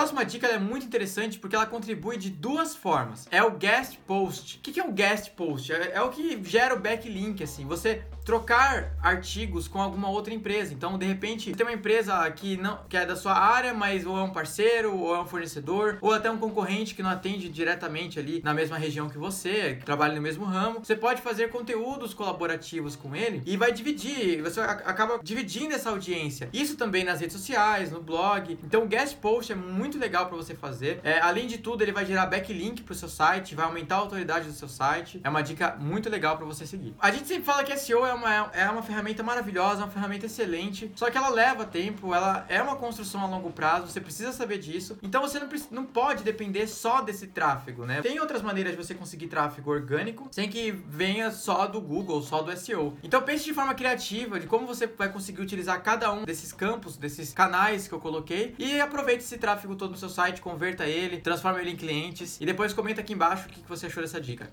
próxima dica é muito interessante porque ela contribui de duas formas. É o guest post. O que é um guest post? É, é o que gera o backlink, assim. Você trocar artigos com alguma outra empresa. Então, de repente, tem uma empresa que não que é da sua área, mas ou é um parceiro, ou é um fornecedor, ou até um concorrente que não atende diretamente ali na mesma região que você, que trabalha no mesmo ramo. Você pode fazer conteúdos colaborativos com ele e vai dividir, você acaba dividindo essa audiência. Isso também nas redes sociais, no blog. Então, o guest post é muito legal para você fazer. É, além de tudo, ele vai gerar backlink para o seu site, vai aumentar a autoridade do seu site. É uma dica muito legal para você seguir. A gente sempre fala que SEO é uma, é uma ferramenta maravilhosa, uma ferramenta excelente, só que ela leva tempo, ela é uma construção a longo prazo, você precisa saber disso. Então você não, não pode depender só desse tráfego, né? Tem outras maneiras de você conseguir tráfego orgânico sem que venha só do Google, só do SEO. Então pense de forma criativa de como você vai conseguir utilizar cada um desses campos, desses canais que eu coloquei e aproveite esse tráfego todo no seu site, converta ele, transforma ele em clientes e depois comenta aqui embaixo o que você achou dessa dica.